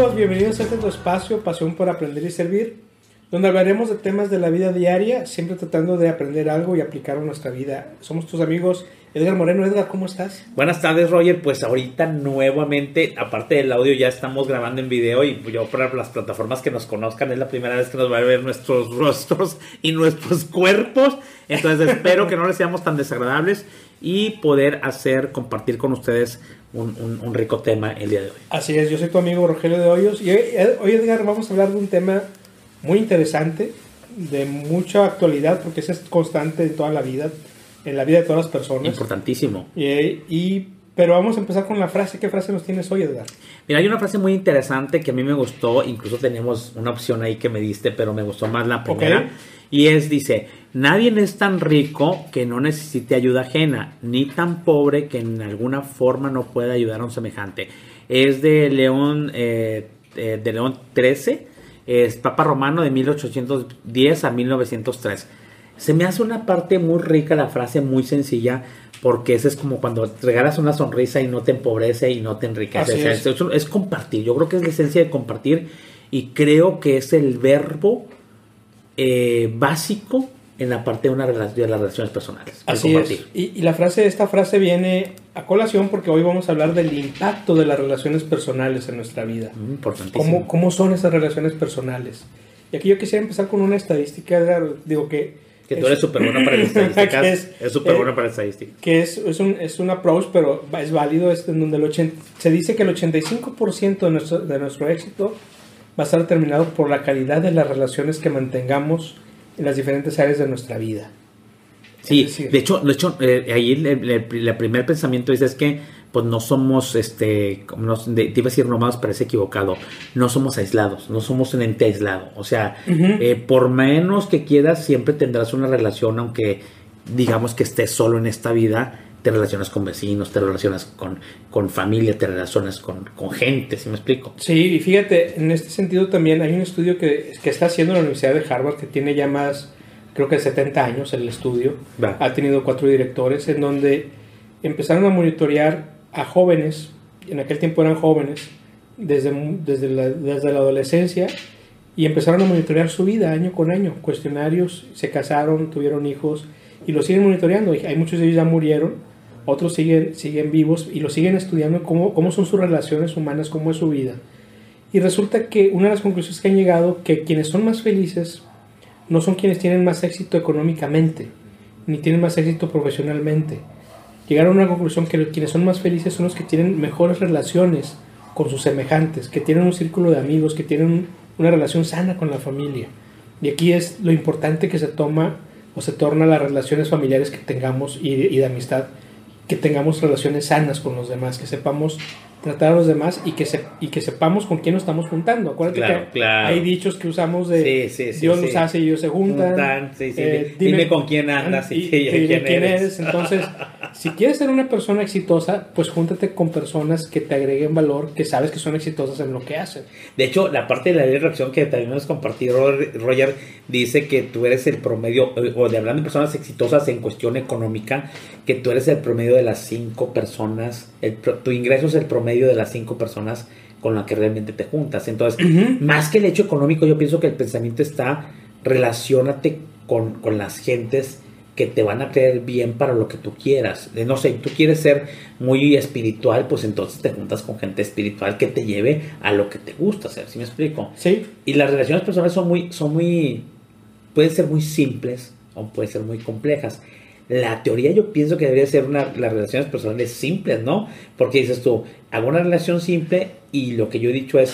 amigos? Bienvenidos a este espacio, Pasión por Aprender y Servir, donde hablaremos de temas de la vida diaria, siempre tratando de aprender algo y aplicarlo a nuestra vida. Somos tus amigos Edgar Moreno. Edgar, ¿cómo estás? Buenas tardes, Roger. Pues ahorita nuevamente, aparte del audio, ya estamos grabando en video y yo para las plataformas que nos conozcan es la primera vez que nos va a ver nuestros rostros y nuestros cuerpos. Entonces espero que no les seamos tan desagradables y poder hacer, compartir con ustedes un, rico tema el día de hoy. Así es, yo soy tu amigo Rogelio de Hoyos y hoy, Edgar, vamos a hablar de un tema muy interesante, de mucha actualidad, porque ese es constante en toda la vida, en la vida de todas las personas. Importantísimo. Y, pero vamos a empezar con la frase. ¿Qué frase nos tienes hoy, Edgar? Mira, hay una frase muy interesante que a mí me gustó, incluso tenemos una opción ahí que me diste, pero me gustó más la primera. Y es, dice, nadie es tan rico que no necesite ayuda ajena, ni tan pobre que en alguna forma no pueda ayudar a un semejante. Es de León, eh, eh, de León 13, es Papa Romano de 1810 a 1903. Se me hace una parte muy rica la frase, muy sencilla, porque ese es como cuando regalas una sonrisa y no te empobrece y no te enriquece. es. es compartir, yo creo que es la esencia de compartir y creo que es el verbo eh, básico en la parte de, una de las relaciones personales. Así es. Y, la frase, esta frase viene a colación porque hoy vamos a hablar del impacto de las relaciones personales en nuestra vida. Mm, importantísimo. ¿Cómo, ¿Cómo, son esas relaciones personales? Y aquí yo quisiera empezar con una estadística, digo que... Que tú eres súper bueno para las estadísticas. es súper bueno para las estadísticas. Que es, es, un, es un approach, pero es válido, es en donde el se dice que el 85% de nuestro, de nuestro éxito va a estar determinado por la calidad de las relaciones que mantengamos en las diferentes áreas de nuestra vida. Sí, de hecho, de hecho eh, ahí el, primer pensamiento es, es que pues no somos, este, no, te iba a decir nomás, parece equivocado, no somos aislados, no somos un ente aislado. O sea, eh, por menos que quieras, siempre tendrás una relación, aunque digamos que estés solo en esta vida, te relacionas con vecinos, te relacionas con, con familia, te relacionas con, con gente, ¿sí me explico? Sí, y fíjate, en este sentido también hay un estudio que, que está haciendo la Universidad de Harvard que tiene ya más, creo que 70 años el estudio, ha tenido cuatro directores, en donde empezaron a monitorear a jóvenes, en aquel tiempo eran jóvenes, desde, desde, la, desde la adolescencia, y empezaron a monitorear su vida año con año, cuestionarios, se casaron, tuvieron hijos, y lo siguen monitoreando. Hay muchos de ellos ya murieron, otros siguen, siguen vivos y lo siguen estudiando cómo, cómo son sus relaciones humanas, cómo es su vida. Y resulta que una de las conclusiones que han llegado, que quienes son más felices no son quienes tienen más éxito económicamente, ni tienen más éxito profesionalmente. Llegaron a una conclusión que quienes son más felices son los que tienen mejores relaciones con sus semejantes, que tienen un círculo de amigos, que tienen una relación sana con la familia. Y aquí es lo importante que se toma o se torna las relaciones familiares que tengamos y y de amistad que tengamos relaciones sanas con los demás, que sepamos tratar a los demás y que, se, y que sepamos con quién nos estamos juntando. Acuérdate que hay dichos que usamos de Dios los hace y ellos se juntan. Eh, dime, con quién andas y, quién, eres. Entonces, si quieres ser una persona exitosa, pues júntate con personas que te agreguen valor, que sabes que son exitosas en lo que hacen. De hecho, la parte de la ley de reacción que también nos compartió Roger dice que tú eres el promedio, o de hablando de personas exitosas en cuestión económica, que tú eres el promedio de las cinco personas, el, tu ingreso es el promedio medio de las cinco personas con las que realmente te juntas. Entonces, más que el hecho económico, yo pienso que el pensamiento está, relacionate con, con las gentes que te van a creer bien para lo que tú quieras. No sé, tú quieres ser muy espiritual, pues entonces te juntas con gente espiritual que te lleve a lo que te gusta hacer, ¿sí me explico? Sí. Y las relaciones personales son muy, son muy, pueden ser muy simples o pueden ser muy complejas. La teoría yo pienso que debería ser una, las relaciones personales simples, ¿no? Porque dices tú, hago una relación simple y lo que yo he dicho es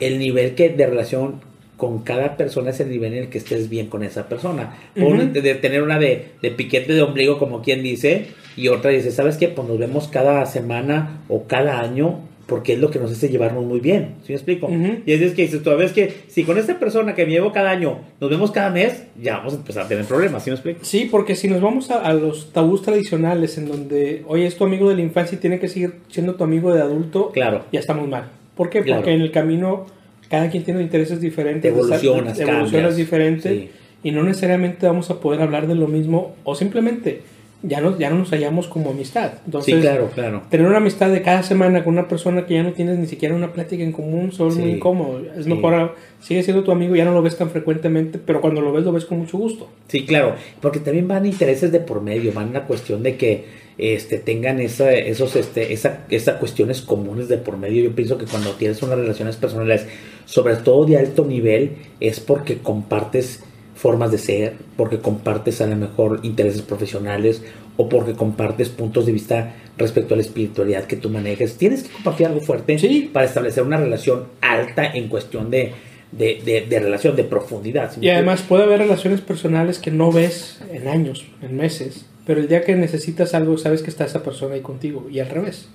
el nivel que de relación con cada persona es el nivel en el que estés bien con esa persona. Uh de, tener una de, de, piquete de ombligo, como quien dice, y otra dice, ¿sabes qué? Pues nos vemos cada semana o cada año porque es lo que nos hace llevarnos muy bien, ¿sí me explico? Y es, que dices, vez que si con esta persona que me llevo cada año nos vemos cada mes, ya vamos a empezar a tener problemas, ¿sí me explico? Sí, porque si nos vamos a, los tabús tradicionales en donde, oye, es tu amigo de la infancia y tiene que seguir siendo tu amigo de adulto, claro. ya estamos mal. ¿Por qué? Porque en el camino cada quien tiene intereses diferentes, evolucionas, evolucionas diferentes y no necesariamente vamos a poder hablar de lo mismo o simplemente ya no, ya no nos hallamos como amistad. Entonces, sí, claro, claro. Tener una amistad de cada semana con una persona que ya no tienes ni siquiera una plática en común, solo muy incómodo. Es mejor, sigue siendo tu amigo, ya no lo ves tan frecuentemente, pero cuando lo ves, lo ves con mucho gusto. Sí, claro, porque también van intereses de por medio, van una cuestión de que este, tengan esa, esos, este, esa, esas cuestiones comunes de por medio. Yo pienso que cuando tienes unas relaciones personales, sobre todo de alto nivel, es porque compartes formas de ser, porque compartes a lo mejor intereses profesionales o porque compartes puntos de vista respecto a la espiritualidad que tú manejes. Tienes que compartir algo fuerte para establecer una relación alta en cuestión de, de, de, relación, de profundidad. y además puede haber relaciones personales que no ves en años, en meses, pero el día que necesitas algo sabes que está esa persona ahí contigo y al revés.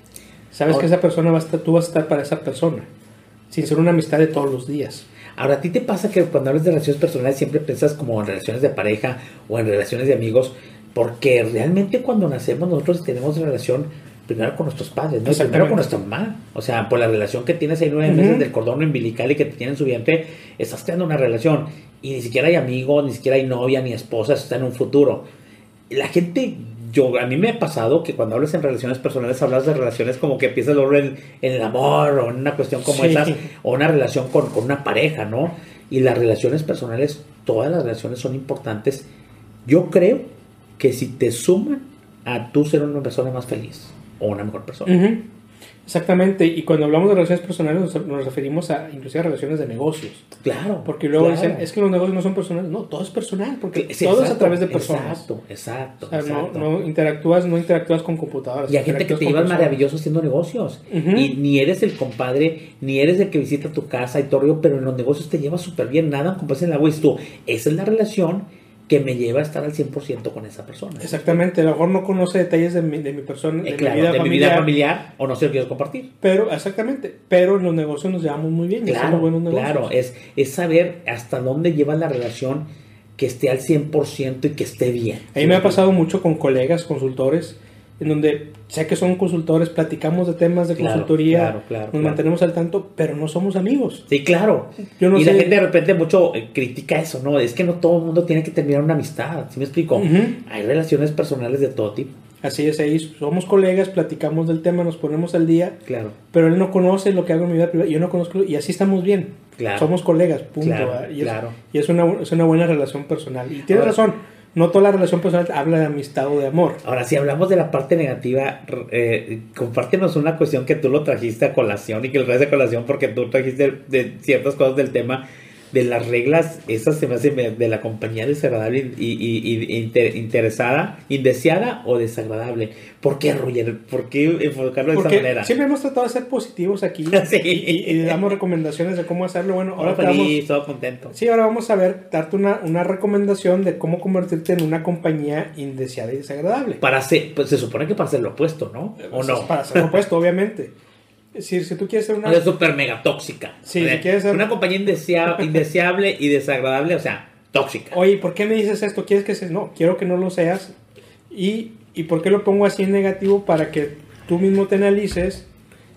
Sabes que esa persona va a estar, tú vas a estar para esa persona, sin ser una amistad de todos los días. Ahora, ¿a ti te pasa que cuando hablas de relaciones personales siempre piensas como en relaciones de pareja o en relaciones de amigos? Porque realmente cuando nacemos nosotros tenemos relación primero con nuestros padres, ¿no? primero con nuestra mamá. O sea, por la relación que tienes ahí nueve meses del cordón umbilical y que te tiene en su vientre, estás creando una relación. Y ni siquiera hay amigos, ni siquiera hay novia, ni esposa, está en un futuro. La gente yo, a mí me ha pasado que cuando hablas en relaciones personales, hablas de relaciones como que empiezas a hablar en, el amor o en una cuestión como esas, o una relación con, con, una pareja, ¿no? Y las relaciones personales, todas las relaciones son importantes. Yo creo que si te suman a tú ser una persona más feliz o una mejor persona. Exactamente, y cuando hablamos de relaciones personales nos, referimos a inclusive a relaciones de negocios. Claro. Porque luego dicen, es que los negocios no son personales. No, todo es personal, porque todo es a través de personas. Exacto, exacto. No, interactúas, no interactúas con computadoras. Y hay gente que te lleva maravilloso haciendo negocios. Y ni eres el compadre, ni eres el que visita tu casa y todo, pero en los negocios te llevas súper bien, nada, como en la agua y tú, esa es la relación que me lleva a estar al 100% con esa persona. Exactamente, a lo mejor no conoce detalles de mi, de mi persona, de, mi, vida de mi vida familiar, o no se lo quiero compartir. Pero, exactamente, pero en los negocios nos llevamos muy bien, claro, buenos negocios. Claro, es, es saber hasta dónde lleva la relación que esté al 100% y que esté bien. A mí me ha pasado mucho con colegas, consultores, en donde sé que son consultores, platicamos de temas de consultoría, nos mantenemos al tanto, pero no somos amigos. Sí, claro. y la gente de repente mucho eh, critica eso, ¿no? Es que no todo el mundo tiene que terminar una amistad, ¿sí me explico? Hay relaciones personales de todo tipo. Así es, ahí somos colegas, platicamos del tema, nos ponemos al día. Claro. Pero él no conoce lo que hago en mi vida privada, yo no conozco, y así estamos bien. Claro. Somos colegas, punto. y, es, y es, una, es una buena relación personal. Y tienes razón no toda la relación personal habla de amistad o de amor. Ahora, si hablamos de la parte negativa, eh, compártenos una cuestión que tú lo trajiste a colación y que lo traes a colación porque tú trajiste de ciertas cosas del tema de las reglas, esas se me hace de la compañía desagradable y, interesada, indeseada o desagradable. ¿Por qué, Roger? ¿Por qué enfocarlo de esa manera? Siempre hemos tratado de ser positivos aquí y, damos recomendaciones de cómo hacerlo. Bueno, ahora feliz, todo contento. Sí, ahora vamos a ver, darte una, una recomendación de cómo convertirte en una compañía indeseada y desagradable. Para ser, pues se supone que para ser lo opuesto, ¿no? ¿O pues no? Para ser lo opuesto, obviamente. Si, si tú quieres ser una... Una super mega tóxica. Sí, si quieres ser... Una compañía indeseable y desagradable, o sea, tóxica. Oye, ¿por qué me dices esto? ¿Quieres que seas? No, quiero que no lo seas. Y, ¿Y por qué lo pongo así en negativo? Para que tú mismo te analices,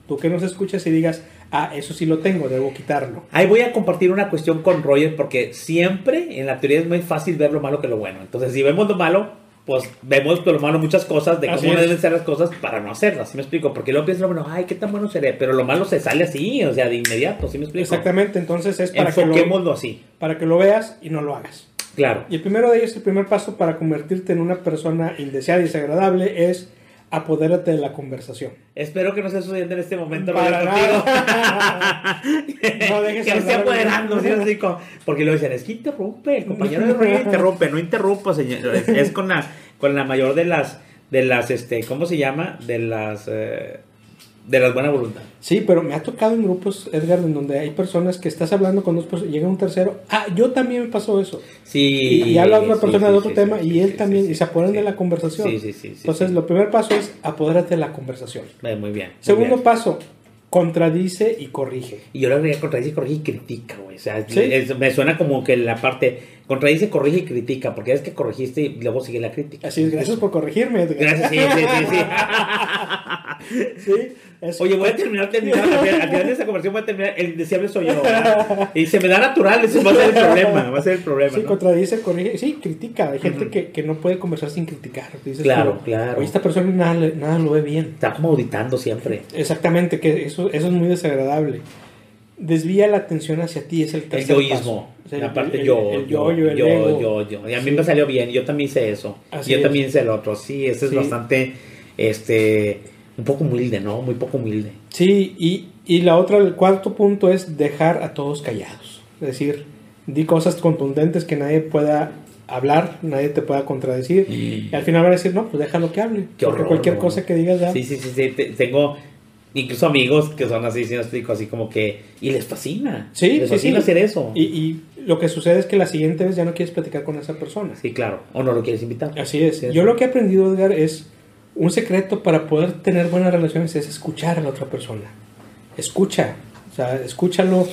tú que nos escuchas y digas, ah, eso sí lo tengo, debo quitarlo. Ahí voy a compartir una cuestión con Roger porque siempre en la teoría es muy fácil ver lo malo que lo bueno. Entonces, si vemos lo malo, pues vemos por lo malo muchas cosas de cómo deben ser las cosas para no hacerlas, ¿sí me explico? Porque luego piensas, bueno, ay, qué tan bueno seré, pero lo malo se sale así, o sea, de inmediato, ¿sí me explico? Exactamente, entonces es para que lo, así. Para que lo veas y no lo hagas. Claro. Y el primero de ellos, el primer paso para convertirte en una persona indeseada y desagradable es apodérate de la conversación. Espero que no sea sucediendo en este momento. Para nada. no dejes que esté apoderando, ¿sí? porque lo dicen, es que interrumpe, el compañero de Roger interrumpe, no interrumpa, señor. Es, con la, con la mayor de las, de las, este, ¿cómo se llama? De las... Eh, de la buena voluntad. Sí, pero me ha tocado en grupos, Edgar, en donde hay personas que estás hablando con dos personas, llega un tercero, ah, yo también me pasó eso. Sí. Y, habla otra persona de otro tema y él también, y se apoderan de la conversación. Sí, sí, sí. Entonces, lo primer paso es apodérate de la conversación. muy bien. Segundo paso, contradice y corrige. Y yo le diría contradice, corrige y critica, güey. O sea, me suena como que la parte contradice, corrige y critica, porque es que corregiste y luego sigue la crítica. Así es, gracias por corregirme. Gracias, sí, sí, sí. sí. Oye, voy a terminar, terminar al final de esta conversación voy a terminar, el indeseable soy yo. Y se me da natural, eso va a ser el problema, va a ser el problema. Sí, contradice, corrige, sí, critica. Hay gente que, que, no puede conversar sin criticar. claro, claro. Oye, esta persona nada, nada lo ve bien. Está como auditando siempre. Exactamente, que eso, eso es muy desagradable. Desvía la atención hacia ti, es el tercer El yoísmo. la parte yo, yo, yo, yo, yo, Y a mí me salió bien, yo también hice eso. yo también hice el otro. Sí, ese es bastante, este un poco humilde, ¿no? Muy poco humilde. Sí, y, y la otra, el cuarto punto es dejar a todos callados. Es decir, di cosas contundentes que nadie pueda hablar, nadie te pueda contradecir. Y al final va a decir, no, pues déjalo que hable. porque cualquier cosa que digas ya. Sí, sí, sí, sí. tengo incluso amigos que son así, si no explico, así como que. Y les fascina. Sí, les fascina hacer eso. Y, y, lo que sucede es que la siguiente vez ya no quieres platicar con esa persona. Sí, claro. O no lo quieres invitar. Así es. Yo lo que he aprendido, Edgar, es un secreto para poder tener buenas relaciones es escuchar a la otra persona. Escucha, o sea, escúchalo,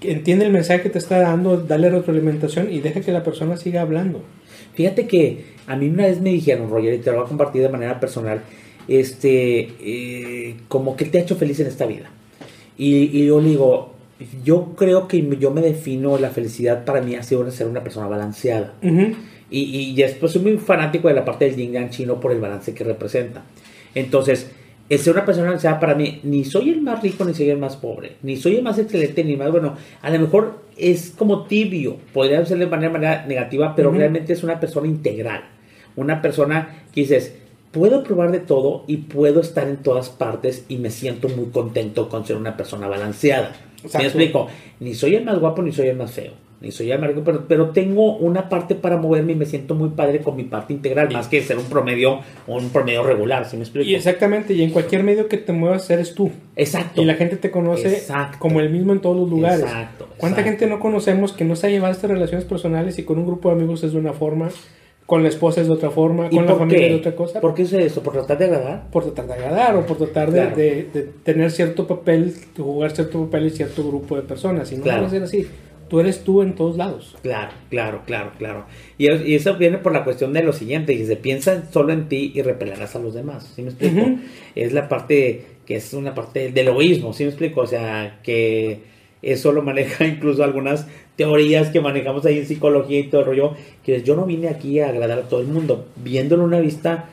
entiende el mensaje que te está dando, dale retroalimentación y deja que la persona siga hablando. Fíjate que a mí una vez me dijeron, Roger, y te lo voy a compartir de manera personal, este, eh, como que te ha hecho feliz en esta vida. Y, yo le digo, yo creo que yo me defino la felicidad para mí ha sido ser una persona balanceada. Y, y después soy muy fanático de la parte del yin yang chino por el balance que representa. Entonces, el ser una persona balanceada para mí, ni soy el más rico ni soy el más pobre, ni soy el más excelente ni más bueno. A lo mejor es como tibio, podría ser de manera, manera negativa, pero realmente es una persona integral. Una persona que dices, puedo probar de todo y puedo estar en todas partes y me siento muy contento con ser una persona balanceada. ¿Me explico? Ni soy el más guapo ni soy el más feo ni soy amargo, pero, pero tengo una parte para moverme y me siento muy padre con mi parte integral, más que ser un promedio un promedio regular, ¿sí me explico? Y exactamente, y en cualquier medio que te muevas eres tú. Exacto. Y la gente te conoce como el mismo en todos los lugares. Exacto. ¿Cuánta gente no conocemos que no se ha llevado estas relaciones personales y con un grupo de amigos es de una forma? con la esposa es de otra forma, con la familia es de otra cosa. ¿Por qué es eso? ¿Por tratar de agradar? Por tratar de agradar o por tratar de, de, tener cierto papel, de jugar cierto papel y cierto grupo de personas. Y no claro. ser así tú eres tú en todos lados. Claro, claro, claro, claro. Y, eso viene por la cuestión de lo siguiente, se piensa solo en ti y repelerás a los demás, ¿sí me explico? Es la parte que es una parte del egoísmo, ¿sí me explico? O sea, que eso lo maneja incluso algunas teorías que manejamos ahí en psicología y todo el rollo, que yo no vine aquí a agradar a todo el mundo, viéndolo en una vista,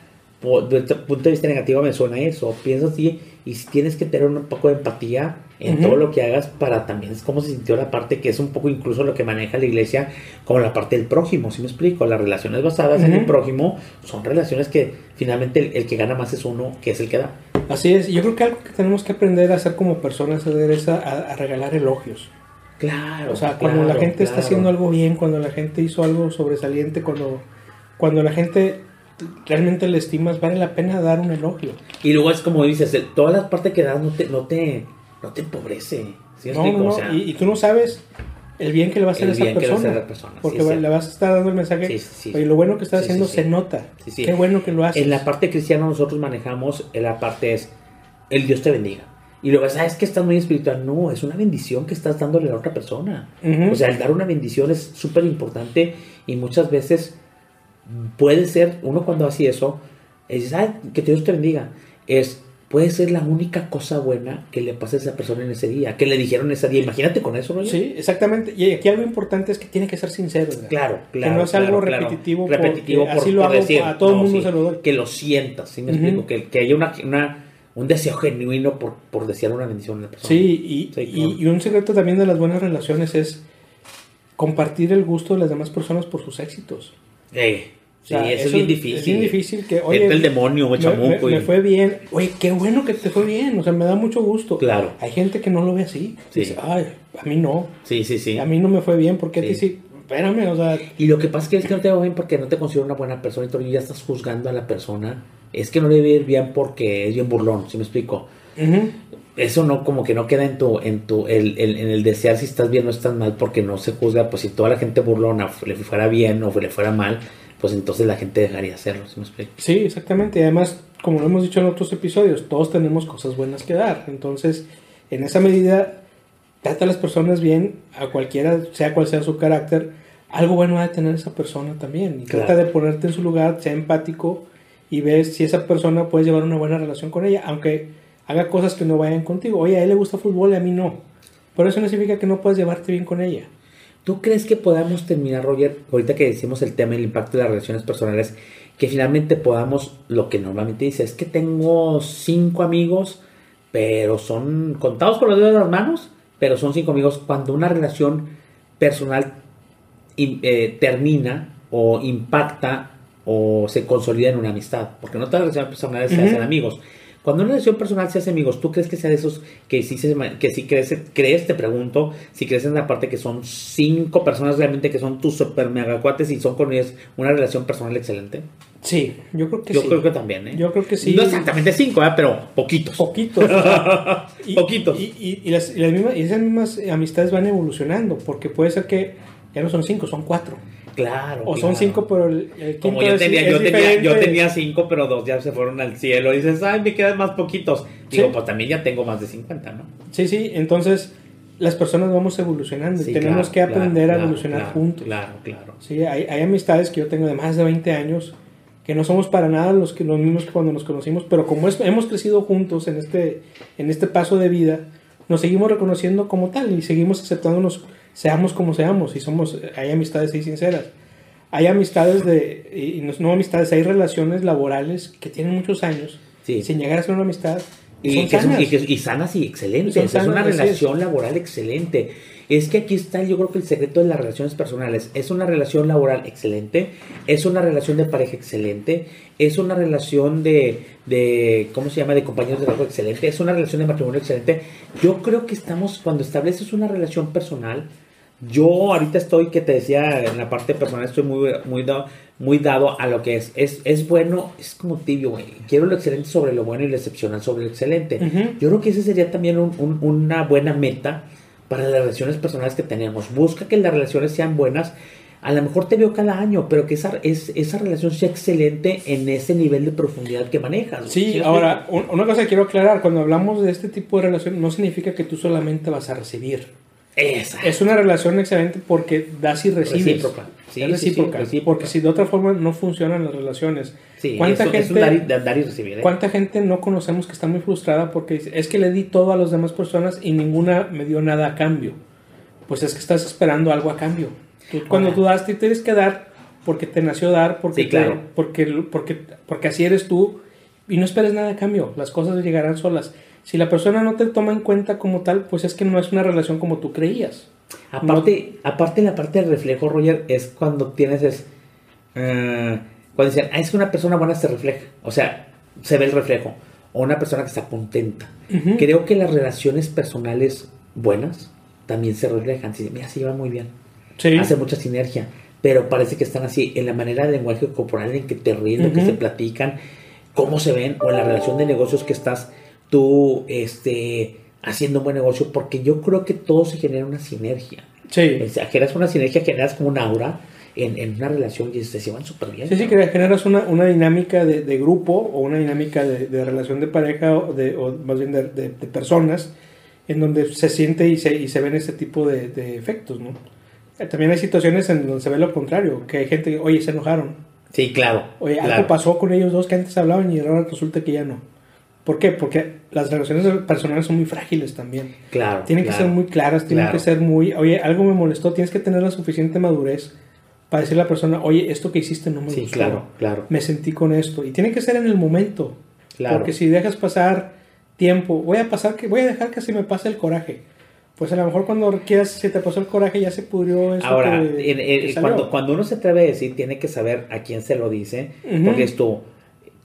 desde el punto de vista negativo me suena eso, piensa así y si tienes que tener un poco de empatía en todo lo que hagas para también es como se sintió la parte que es un poco incluso lo que maneja la iglesia como la parte del prójimo, si me explico? Las relaciones basadas en el prójimo son relaciones que finalmente el, que gana más es uno, que es el que da. Así es, yo creo que algo que tenemos que aprender a hacer como personas es a, a regalar elogios. Claro. O sea, cuando la gente está haciendo algo bien, cuando la gente hizo algo sobresaliente, cuando, cuando la gente realmente le estimas, vale la pena dar un elogio. Y luego es como dices, todas las partes que das no te, no te, no te empobrece. y, tú no sabes el bien que le va a hacer a esa persona. porque le vas a estar dando el mensaje. y lo bueno que está haciendo se nota. Qué bueno que lo haces. En la parte cristiana nosotros manejamos, la parte es, el Dios te bendiga. Y luego, ¿sabes que estás muy espiritual? No, es una bendición que estás dándole a la otra persona. O sea, el dar una bendición es súper importante y muchas veces puede ser, uno cuando hace eso, es, que Dios te bendiga, es, puede ser la única cosa buena que le pase a esa persona en ese día, que le dijeron ese día. Imagínate con eso, ¿no? Sí, exactamente. Y aquí algo importante es que tiene que ser sincero. Claro, claro. Que no es algo repetitivo. Repetitivo por, así lo hago a todo el mundo se lo doy. Que lo sientas, ¿sí me explico? Que, que haya una, una, un deseo genuino por, por desear una bendición a la persona. Sí, y, y, un secreto también de las buenas relaciones es compartir el gusto de las demás personas por sus éxitos. Eh, Sí, eso, es bien difícil. Es bien difícil que, oye, el demonio, me, chamuco. Me, fue bien. Oye, qué bueno que te fue bien. O sea, me da mucho gusto. Claro. Hay gente que no lo ve así. Sí. Dice, ay, a mí no. Sí, sí, sí. A mí no me fue bien. ¿Por qué te sí? Espérame, o sea. Y lo que pasa es que es que no te va bien porque no te considero una buena persona y tú ya estás juzgando a la persona. Es que no le debe ir bien porque es bien burlón, ¿sí me explico? Eso no, como que no queda en tu, en tu, el, en el desear si estás bien o estás mal porque no se juzga, pues si toda la gente burlona le fuera bien o le fuera mal, pues entonces la gente dejaría hacerlo, ¿sí me explico? Sí, exactamente. Y además, como lo hemos dicho en otros episodios, todos tenemos cosas buenas que dar. Entonces, en esa medida, trata a las personas bien, a cualquiera, sea cual sea su carácter, algo bueno va a tener esa persona también. Y trata de ponerte en su lugar, sea empático y ves si esa persona puede llevar una buena relación con ella, aunque haga cosas que no vayan contigo. Oye, a él le gusta fútbol y a mí no. Pero eso no significa que no puedas llevarte bien con ella. ¿Tú crees que podamos terminar, Roger, ahorita que decimos el tema del impacto de las relaciones personales, que finalmente podamos, lo que normalmente dice, es que tengo cinco amigos, pero son contados con los dedos de las manos, pero son cinco amigos, cuando una relación personal eh, termina o impacta o se consolida en una amistad, porque no todas las relaciones personales se hacen amigos. Cuando una relación personal se hace amigos, ¿tú crees que sea de esos que sí, se, que sí crees, crees, te pregunto, si crees en la parte que son cinco personas realmente que son tus super mega cuates y son con ellos una relación personal excelente? Sí, yo creo que sí. Yo creo que también, ¿eh? Yo creo que sí. No exactamente cinco, ¿eh? pero poquitos. Poquitos. poquitos. Y, y, las, mismas, y esas mismas amistades van evolucionando, porque puede ser que ya no son cinco, son cuatro. Claro. O son cinco, pero el, Como yo tenía, yo, tenía, yo tenía cinco, pero dos ya se fueron al cielo. Y dices, ay, me quedan más poquitos. Digo, pues también ya tengo más de 50, ¿no? Sí, sí. Entonces, las personas vamos evolucionando y tenemos que aprender a evolucionar juntos. Claro, claro. Sí, hay, hay, amistades que yo tengo de más de 20 años que no somos para nada los, que, los mismos que cuando nos conocimos, pero como hemos crecido juntos en este, en este paso de vida, nos seguimos reconociendo como tal y seguimos aceptándonos seamos como seamos, y somos, hay amistades ahí sinceras. Hay amistades de, y no, amistades, hay relaciones laborales que tienen muchos años, sin llegar a ser una amistad. Y, sanas. y, sanas y excelentes. es una relación laboral excelente. Es que aquí está, yo creo que el secreto de las relaciones personales. Es una relación laboral excelente, es una relación de pareja excelente, es una relación de, de ¿cómo se llama?, de compañeros de trabajo excelente, es una relación de matrimonio excelente. Yo creo que estamos, cuando estableces una relación personal, yo ahorita estoy, que te decía, en la parte personal estoy muy, muy, dado, muy dado a lo que es. Es, es bueno, es como tibio, güey. Quiero lo excelente sobre lo bueno y lo excepcional sobre lo excelente. Yo creo que ese sería también una buena meta para las relaciones personales que tenemos. Busca que las relaciones sean buenas. A lo mejor te veo cada año, pero que esa, es, esa relación sea excelente en ese nivel de profundidad que manejas. Sí, ahora, una cosa que quiero aclarar, cuando hablamos de este tipo de relación, no significa que tú solamente vas a recibir. Es una relación excelente porque das y recibes. Recíproca. Sí, es recíproca, Porque si de otra forma no funcionan las relaciones. ¿Cuánta gente, dar, y, recibir. ¿eh? ¿Cuánta gente no conocemos que está muy frustrada porque es que le di todo a las demás personas y ninguna me dio nada a cambio? Pues es que estás esperando algo a cambio. cuando tú das, te tienes que dar porque te nació dar, porque, claro. porque, porque, porque así eres tú y no esperes nada a cambio. Las cosas llegarán solas. Si la persona no te toma en cuenta como tal, pues es que no es una relación como tú creías. Aparte, aparte la parte del reflejo, Roger, es cuando tienes es uh, cuando dicen, ah, es que una persona buena se refleja, o sea, se ve el reflejo, o una persona que está contenta. Creo que las relaciones personales buenas también se reflejan. mira, se llevan muy bien. Hace mucha sinergia, pero parece que están así en la manera de lenguaje corporal en que te ríen, que se platican, cómo se ven, o en la relación de negocios que estás tú este, haciendo un buen negocio, porque yo creo que todo se genera una sinergia. Sí. O sea, generas una sinergia, generas como un aura en, en una relación y se llevan súper bien. Sí, sí, que generas una, una dinámica de, de, grupo o una dinámica de, de, relación de pareja o, de, o más bien de, personas en donde se siente y se, y se ven ese tipo de, efectos, ¿no? Eh, también hay situaciones en donde se ve lo contrario, que hay gente que, oye, se enojaron. Sí, claro. Oye, algo pasó con ellos dos que antes hablaban y ahora resulta que ya no. ¿Por qué? Porque las relaciones personales son muy frágiles también. Claro. Tienen que ser muy claras, tienen que ser muy, oye, algo me molestó, tienes que tener la suficiente madurez para decirle a la persona, oye, esto que hiciste no me sí, claro, claro. Me sentí con esto. Y tiene que ser en el momento. Claro. Porque si dejas pasar tiempo, voy a pasar que, voy a dejar que se me pase el coraje. Pues a lo mejor cuando quieras, si te pasó el coraje, ya se pudrió eso. Ahora, cuando, cuando uno se atreve a decir, tiene que saber a quién se lo dice, porque esto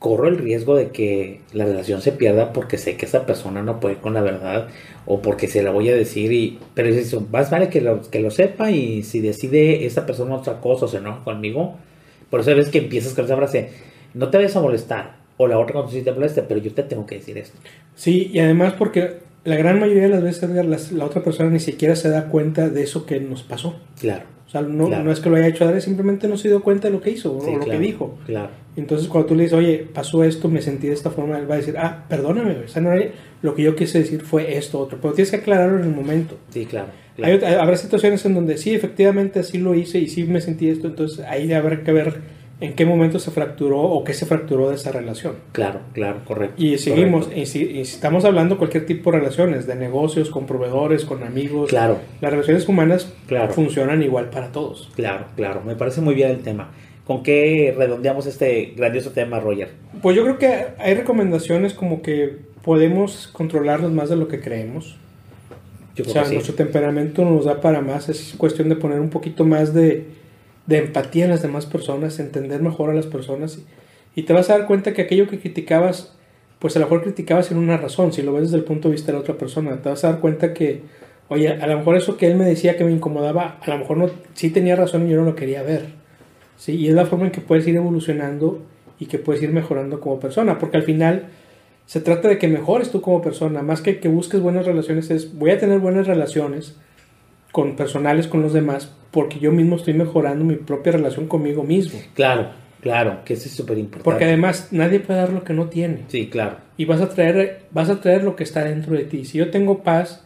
corro el riesgo de que la relación se pierda porque sé que esa persona no puede con la verdad o porque se la voy a decir y pero es eso, más vale que lo, que lo sepa y si decide esa persona otra cosa o se enoja conmigo, por eso ves que empiezas con esa frase, no te vayas a molestar o la otra cuando sí te moleste, pero yo te tengo que decir esto. Sí, y además porque la gran mayoría de las veces la otra persona ni siquiera se da cuenta de eso que nos pasó. Claro sea, no, no, es que lo haya hecho Adri, simplemente no se dio cuenta de lo que hizo o lo que dijo. Claro. Entonces, cuando tú le dices, oye, pasó esto, me sentí de esta forma, él va a decir, ah, perdóname, o sea, no lo que yo quise decir fue esto, otro. Pero tienes que aclararlo en el momento. Sí, claro. habrá situaciones en donde sí, efectivamente, así lo hice y sí me sentí esto, entonces ahí habrá que ver en qué momento se fracturó o qué se fracturó de esa relación. Claro, claro, correcto. Y seguimos, Y, si, estamos hablando de cualquier tipo de relaciones, de negocios, con proveedores, con amigos. Claro. Las relaciones humanas funcionan igual para todos. Claro, claro. Me parece muy bien el tema. ¿Con qué redondeamos este grandioso tema, Roger? Pues yo creo que hay recomendaciones como que podemos controlarnos más de lo que creemos. o sea, nuestro temperamento nos da para más. Es cuestión de poner un poquito más de de empatía en las demás personas, entender mejor a las personas y, te vas a dar cuenta que aquello que criticabas, pues a lo mejor criticabas en una razón, si lo ves desde el punto de vista de la otra persona, te vas a dar cuenta que, oye, a lo mejor eso que él me decía que me incomodaba, a lo mejor no, sí tenía razón y yo no lo quería ver. ¿Sí? Y es la forma en que puedes ir evolucionando y que puedes ir mejorando como persona, porque al final se trata de que mejores tú como persona, más que que busques buenas relaciones, es voy a tener buenas relaciones con personales con los demás porque yo mismo estoy mejorando mi propia relación conmigo mismo. Claro, claro, que eso es súper importante. Porque además nadie puede dar lo que no tiene. Sí, claro. Y vas a traer, vas a traer lo que está dentro de ti. Si yo tengo paz,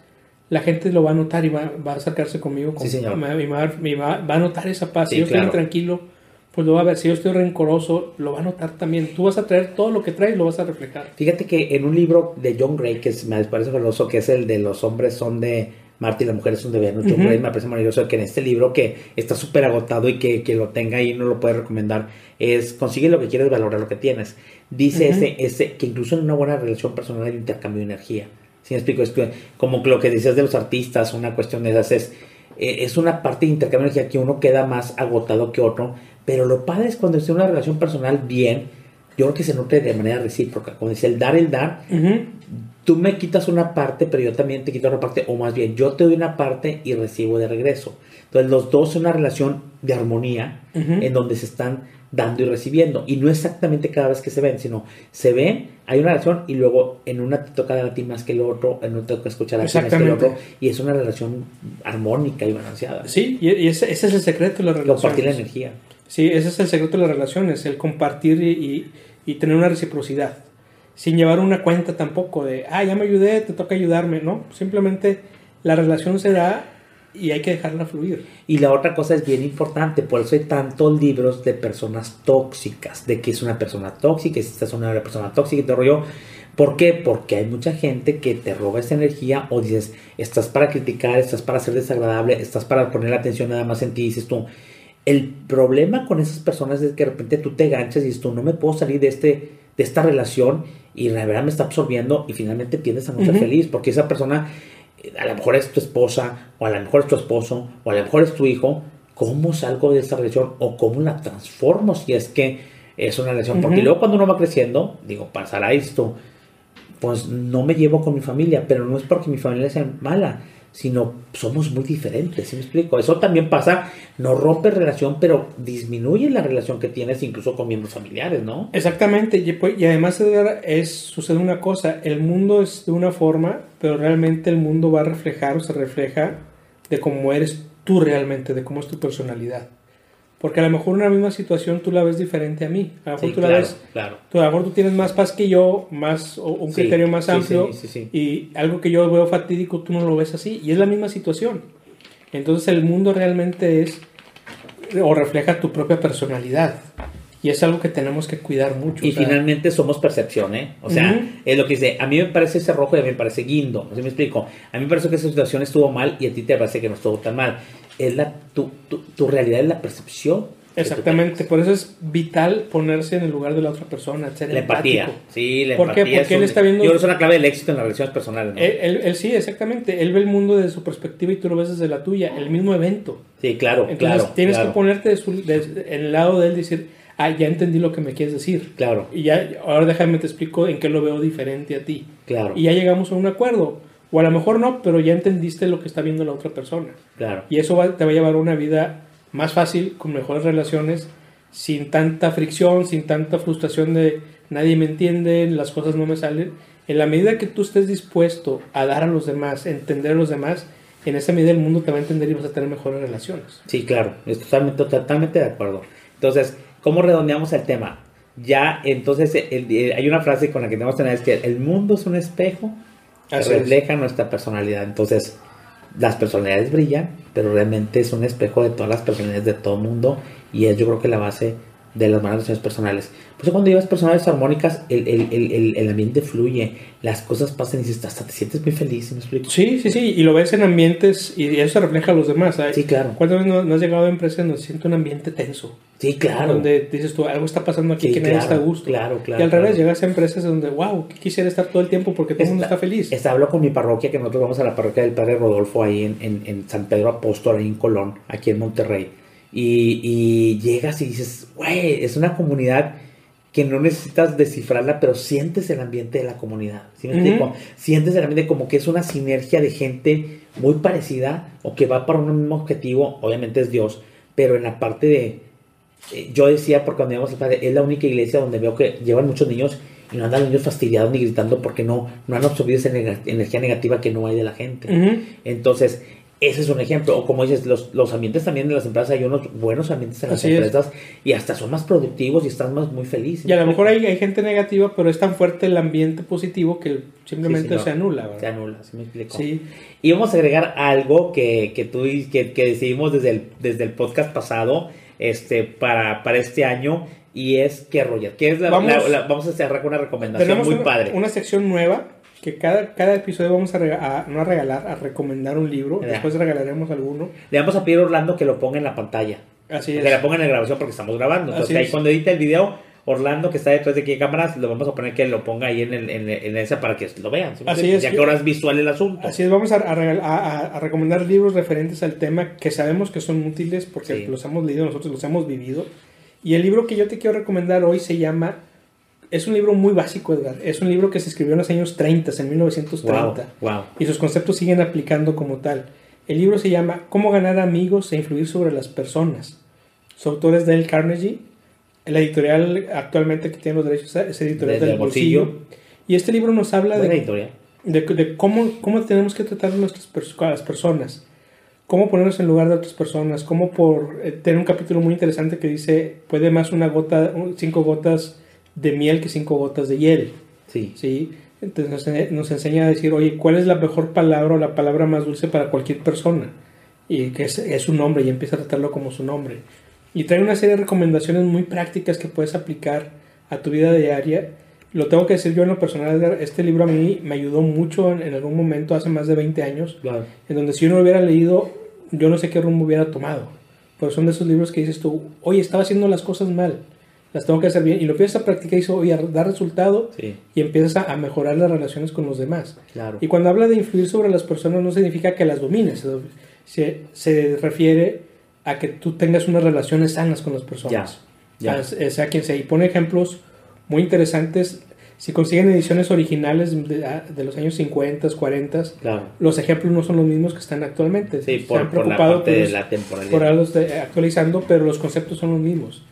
la gente lo va a notar y va, a acercarse conmigo. sí, señor. Y va, a notar esa paz. si yo estoy tranquilo, pues lo va a ver. Si yo estoy rencoroso, lo va a notar también. Tú vas a traer todo lo que traes, lo vas a reflejar. Fíjate que en un libro de John Gray, que me parece famoso, que es el de los hombres son de Marta y las mujeres son de Venus. Uh me parece maravilloso que en este libro que está súper agotado y que, que, lo tenga ahí no lo puede recomendar es consigue lo que quieres, valorar lo que tienes. Dice ese, ese que incluso en una buena relación personal hay intercambio de energía. Si me explico, es como lo que decías de los artistas, una cuestión de esas es, eh, es una parte de intercambio de energía que uno queda más agotado que otro, pero lo padre es cuando está en una relación personal bien, yo creo que se nutre de manera recíproca. Como dice, el dar, el dar, tú me quitas una parte, pero yo también te quito una parte, o más bien, yo te doy una parte y recibo de regreso. Entonces, los dos son una relación de armonía en donde se están dando y recibiendo. Y no exactamente cada vez que se ven, sino se ven, hay una relación y luego en una te toca dar a ti más que el otro, en otra te toca escuchar a ti más que el otro. Y es una relación armónica y balanceada. Sí, y ese, es el secreto de la relación. Compartir la energía. Sí, ese es el secreto de las relaciones, el compartir y, y tener una reciprocidad sin llevar una cuenta tampoco de, ah, ya me ayudé, te toca ayudarme, ¿no? Simplemente la relación se da y hay que dejarla fluir. Y la otra cosa es bien importante, por eso hay tantos libros de personas tóxicas, de que es una persona tóxica, si estás una persona tóxica y te rollo. ¿Por qué? Porque hay mucha gente que te roba esa energía o dices, estás para criticar, estás para ser desagradable, estás para poner atención nada más en ti, dices tú. El problema con esas personas es que de repente tú te ganchas y dices tú, no me puedo salir de, este, de esta relación y la verdad me está absorbiendo y finalmente tiendes a no ser feliz porque esa persona eh, a lo mejor es tu esposa o a lo mejor es tu esposo o a lo mejor es tu hijo. ¿Cómo salgo de esta relación o cómo la transformo si es que es una relación? Porque luego cuando uno va creciendo, digo, pasará esto, pues no me llevo con mi familia, pero no es porque mi familia sea mala, sino somos muy diferentes, ¿sí me explico? Eso también pasa, no rompe relación, pero disminuye la relación que tienes incluso con miembros familiares, ¿no? Exactamente, y, pues, además es, sucede una cosa, el mundo es de una forma, pero realmente el mundo va a reflejar o se refleja de cómo eres tú realmente, de cómo es tu personalidad. Porque a lo mejor una misma situación tú la ves diferente a mí. A lo mejor tú la ves. Claro. Tú, a lo mejor tú tienes más paz que yo, más o un criterio más amplio. y algo que yo veo fatídico tú no lo ves así. Y es la misma situación. Entonces el mundo realmente es. o refleja tu propia personalidad. Y es algo que tenemos que cuidar mucho. Y finalmente somos percepción, ¿eh? O sea, es lo que dice, a mí me parece ese rojo y a mí me parece guindo. ¿No me explico? A mí me parece que esa situación estuvo mal y a ti te parece que no estuvo tan mal es la, tu, tu, realidad es la percepción. Exactamente, por eso es vital ponerse en el lugar de la otra persona, ser la empatía. Sí, la ¿Por empatía. Porque él está viendo. Yo creo que es una clave del éxito en las relaciones personales. Él, sí, exactamente. Él ve el mundo desde su perspectiva y tú lo ves desde la tuya, el mismo evento. Sí, claro. Entonces tienes que ponerte en el lado de él y decir, ah, ya entendí lo que me quieres decir. Claro. Y ya, ahora déjame te explico en qué lo veo diferente a ti. Claro. Y ya llegamos a un acuerdo. O a lo mejor no, pero ya entendiste lo que está viendo la otra persona. Claro. Y eso te va a llevar a una vida más fácil, con mejores relaciones, sin tanta fricción, sin tanta frustración de nadie me entiende, las cosas no me salen. En la medida que tú estés dispuesto a dar a los demás, entender a los demás, en esa medida el mundo te va a entender y vas a tener mejores relaciones. Sí, claro, estoy totalmente, totalmente de acuerdo. Entonces, ¿cómo redondeamos el tema? Ya, entonces, hay una frase con la que tenemos que tener, es que el mundo es un espejo refleja nuestra personalidad. Entonces, las personalidades brillan, pero realmente es un espejo de todas las personalidades de todo el mundo y es yo creo que la base de las relaciones personales. Pues cuando llevas personales armónicas, el, el, el, el, ambiente fluye, las cosas pasan y dices, hasta te sientes muy feliz, ¿me explico? Sí, sí, sí, y lo ves en ambientes y eso se refleja a los demás. Sí, claro. ¿Cuántas veces no, has llegado a empresas donde se siente un ambiente tenso? Sí, claro. Donde dices tú, algo está pasando aquí que nadie está a gusto. Claro, claro. Y al revés, llegas a empresas donde, wow, quisiera estar todo el tiempo porque todo el mundo está feliz. Está, hablo con mi parroquia, que nosotros vamos a la parroquia del Padre Rodolfo ahí en, en, en San Pedro Apóstol, ahí en Colón, aquí en Monterrey. Y, y llegas y dices, güey, es una comunidad que no necesitas descifrarla, pero sientes el ambiente de la comunidad. ¿sí me Sientes el ambiente como que es una sinergia de gente muy parecida o que va para un mismo objetivo, obviamente es Dios, pero en la parte de... Eh, yo decía, porque cuando íbamos al Padre, es la única iglesia donde veo que llevan muchos niños y no andan los niños fastidiados ni gritando porque no, no han absorbido esa energía negativa que no hay de la gente. Entonces, ese es un ejemplo. O como dices, los, los ambientes también de las empresas, hay unos buenos ambientes en las empresas y hasta son más productivos y están más muy felices. Y a lo mejor hay, hay gente negativa, pero es tan fuerte el ambiente positivo que simplemente se anula. Se anula, ¿sí me explico? Sí. Y vamos a agregar algo que, que tú que, que decidimos desde el, desde el podcast pasado este, para, para este año y es que Roger, que es la, vamos, vamos a cerrar con una recomendación muy padre. Una sección nueva que cada, cada episodio vamos a, no a regalar, a recomendar un libro. Después regalaremos alguno. Le vamos a pedir a Orlando que lo ponga en la pantalla. Así es. Que la ponga en la grabación porque estamos grabando. Entonces, ahí cuando edite el video, Orlando, que está detrás de aquí de cámaras, lo vamos a poner que lo ponga ahí en, el, en, en esa para que lo vean. Así es. Ya que ahora es visual el asunto. Así es, vamos a, a, recomendar libros referentes al tema que sabemos que son útiles porque los hemos leído, nosotros los hemos vivido. Y el libro que yo te quiero recomendar hoy se llama es un libro muy básico, Edgar. Es un libro que se escribió en los años 30, en 1930. Wow, Y sus conceptos siguen aplicando como tal. El libro se llama Cómo ganar amigos e influir sobre las personas. Su autor es Dale Carnegie. La editorial actualmente que tiene los derechos es Editorial del bolsillo. Y este libro nos habla de, de, cómo, cómo tenemos que tratar a, nuestras, a las personas. Cómo ponernos en lugar de otras personas. Cómo por eh, tener un capítulo muy interesante que dice, puede más una gota, cinco gotas de miel que cinco gotas de hiel. Sí. ¿sí? Entonces nos, enseña a decir, oye, ¿cuál es la mejor palabra o la palabra más dulce para cualquier persona? Y que es, es su nombre y empieza a tratarlo como su nombre. Y trae una serie de recomendaciones muy prácticas que puedes aplicar a tu vida diaria. Lo tengo que decir yo en lo personal, este libro a mí me ayudó mucho en, algún momento, hace más de 20 años, en donde si yo no lo hubiera leído, yo no sé qué rumbo hubiera tomado. Pero son de esos libros que dices tú, oye, estaba haciendo las cosas mal las tengo que hacer bien. Y lo empiezas a practicar y eso, oye, da resultado y empiezas a, mejorar las relaciones con los demás. Claro. Y cuando habla de influir sobre las personas no significa que las domines, se, se refiere a que tú tengas unas relaciones sanas con las personas. Ya. O sea, quien se y pone ejemplos muy interesantes. Si consiguen ediciones originales de, los años 50, 40, claro. los ejemplos no son los mismos que están actualmente. Sí, por, por, la parte de la temporalidad. Por algo actualizando, pero los conceptos son los mismos.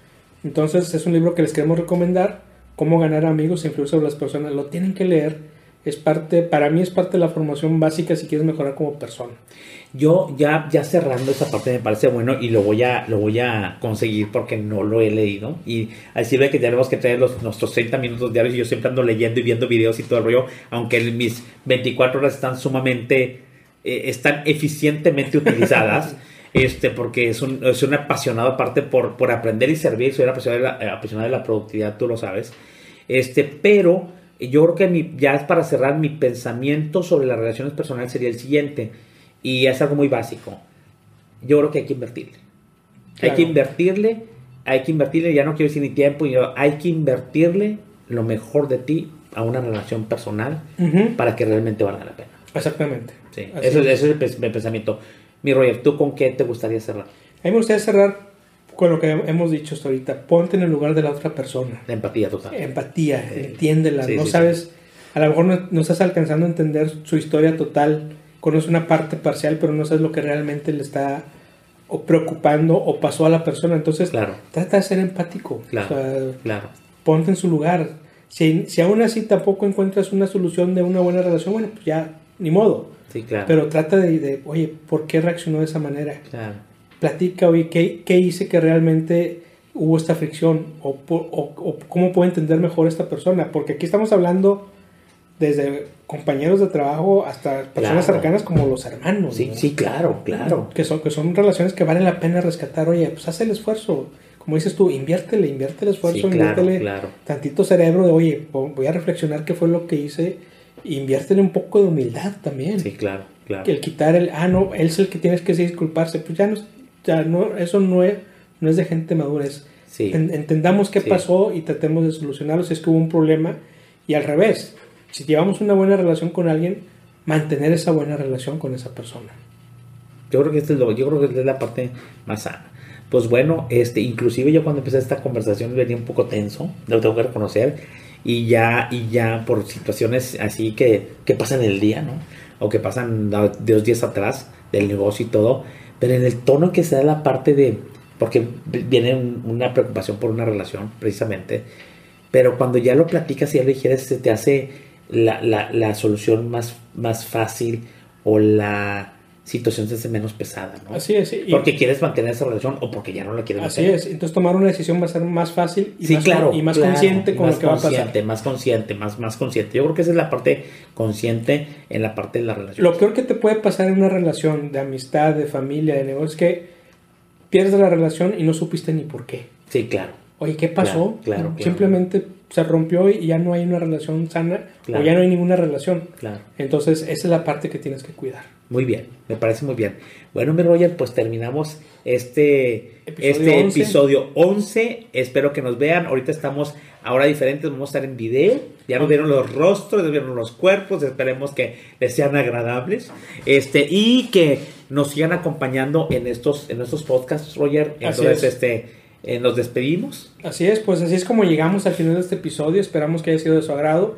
Entonces es un libro que les queremos recomendar, Cómo ganar amigos e influir sobre las personas. Lo tienen que leer. Es parte, para mí es parte de la formación básica si quieres mejorar como persona. Yo ya, ya cerrando esa parte me parece bueno y lo voy a, lo voy a conseguir porque no lo he leído. Y así ve que tenemos que tener los, nuestros 30 minutos diarios y yo siempre ando leyendo y viendo videos y todo el rollo, aunque mis 24 horas están sumamente, eh, están eficientemente utilizadas. este, porque es un, es un apasionado aparte por, por aprender y servir, soy un apasionado de, la, eh, apasionado de la productividad, tú lo sabes, este, pero yo creo que mi, ya es para cerrar mi pensamiento sobre las relaciones personales sería el siguiente, y es algo muy básico, yo creo que hay que invertirle, hay que invertirle, hay que invertirle, ya no quiero decir ni tiempo, hay que invertirle lo mejor de ti a una relación personal para que realmente valga la pena. Exactamente. Sí, eso, es. ese es mi pensamiento. Mi Roger, ¿tú con qué te gustaría cerrar? A mí me gustaría cerrar con lo que hemos dicho hasta ahorita. Ponte en el lugar de la otra persona. La empatía total. Empatía, entiéndela. no sabes, a lo mejor no, estás alcanzando a entender su historia total. Conoces una parte parcial, pero no sabes lo que realmente le está o preocupando o pasó a la persona. Entonces, claro. trata de ser empático. Claro, claro. Ponte en su lugar. Si, si aún así tampoco encuentras una solución de una buena relación, bueno, pues ya, ni modo pero trata de, oye, ¿por qué reaccionó de esa manera? Platica, oye, ¿qué, ¿qué, hice que realmente hubo esta fricción? O, o, cómo puedo entender mejor a esta persona? Porque aquí estamos hablando desde compañeros de trabajo hasta personas cercanas como los hermanos. Sí, sí, claro, claro. Que son, que son relaciones que valen la pena rescatar. Oye, pues haz el esfuerzo como dices tú, inviértele, inviértele esfuerzo, inviértele tantito cerebro de, oye, voy a reflexionar qué fue lo que hice, inviértele un poco de humildad también. Sí, claro, claro. Que el quitar el, ah, no, él es el que tienes que disculparse, pues ya no, ya no eso no es, no es de gente madura, entendamos qué pasó y tratemos de solucionarlo si es que hubo un problema, y al revés, si llevamos una buena relación con alguien, mantener esa buena relación con esa persona. Yo creo que es lo, yo creo que es la parte más sana pues bueno, este, inclusive yo cuando empecé esta conversación venía un poco tenso, lo tengo que reconocer, y ya, y ya por situaciones así que, que pasan el día, ¿no? O que pasan dos días atrás del negocio y todo, pero en el tono que se da la parte de, porque viene una preocupación por una relación, precisamente, pero cuando ya lo platicas y ya lo dijeras, se te hace la, la, la solución más, más fácil o la situación se hace menos pesada, ¿no? Así es. porque quieres mantener esa relación o porque ya no la quieres Así es. Entonces tomar una decisión va a ser más fácil y, más, claro, y más consciente con lo que va a pasar. Más consciente, más, más consciente. Yo creo que esa es la parte consciente en la parte de la relación. Lo peor que te puede pasar en una relación de amistad, de familia, de negocio, es que pierdes la relación y no supiste ni por qué. Sí, claro. Oye, ¿qué pasó? Claro, Simplemente se rompió y ya no hay una relación sana o ya no hay ninguna relación. Claro. Entonces, esa es la parte que tienes que cuidar. Muy bien, me parece muy bien. Bueno, mi Roger, pues terminamos este episodio, este 11. episodio 11. Espero que nos vean. Ahorita estamos ahora diferentes, vamos a estar en video. Ya nos vieron los rostros, nos vieron los cuerpos. Esperemos que les sean agradables. Este, y que nos sigan acompañando en estos, en estos podcasts, Roger. Entonces, este eh, nos despedimos. Así es, pues así es como llegamos al final de este episodio. Esperamos que haya sido de su agrado.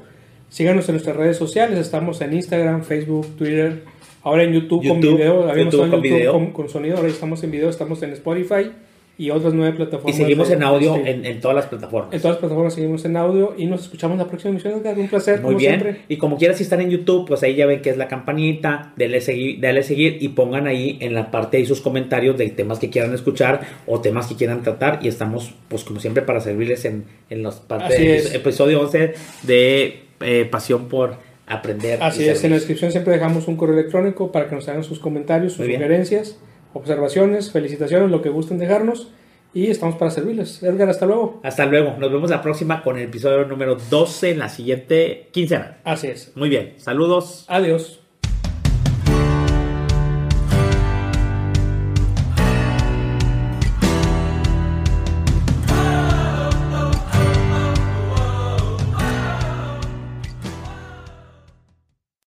Síganos en nuestras redes sociales. Estamos en Instagram, Facebook, Twitter. Ahora en YouTube, con video. Habíamos YouTube, con, YouTube con, con, sonido. Ahora estamos en video. Estamos en Spotify y otras nueve plataformas. Y seguimos en audio en, todas las plataformas. En todas las plataformas seguimos en audio y nos escuchamos la próxima emisión. Un placer. Muy bien. Y como quieras, si están en YouTube, pues ahí ya ven que es la campanita, denle seguir, denle seguir y pongan ahí en la parte ahí sus comentarios de temas que quieran escuchar o temas que quieran tratar. Y estamos, pues como siempre, para servirles en, en los partes del episodio 11 de eh, Pasión por Aprender. Así es, en la descripción siempre dejamos un correo electrónico para que nos hagan sus comentarios, sus sugerencias observaciones, felicitaciones, lo que gusten dejarnos. Y estamos para servirles. Edgar, hasta luego. Hasta luego. Nos vemos la próxima con el episodio número 12 en la siguiente quincena. Así es. Muy bien. Saludos. Adiós.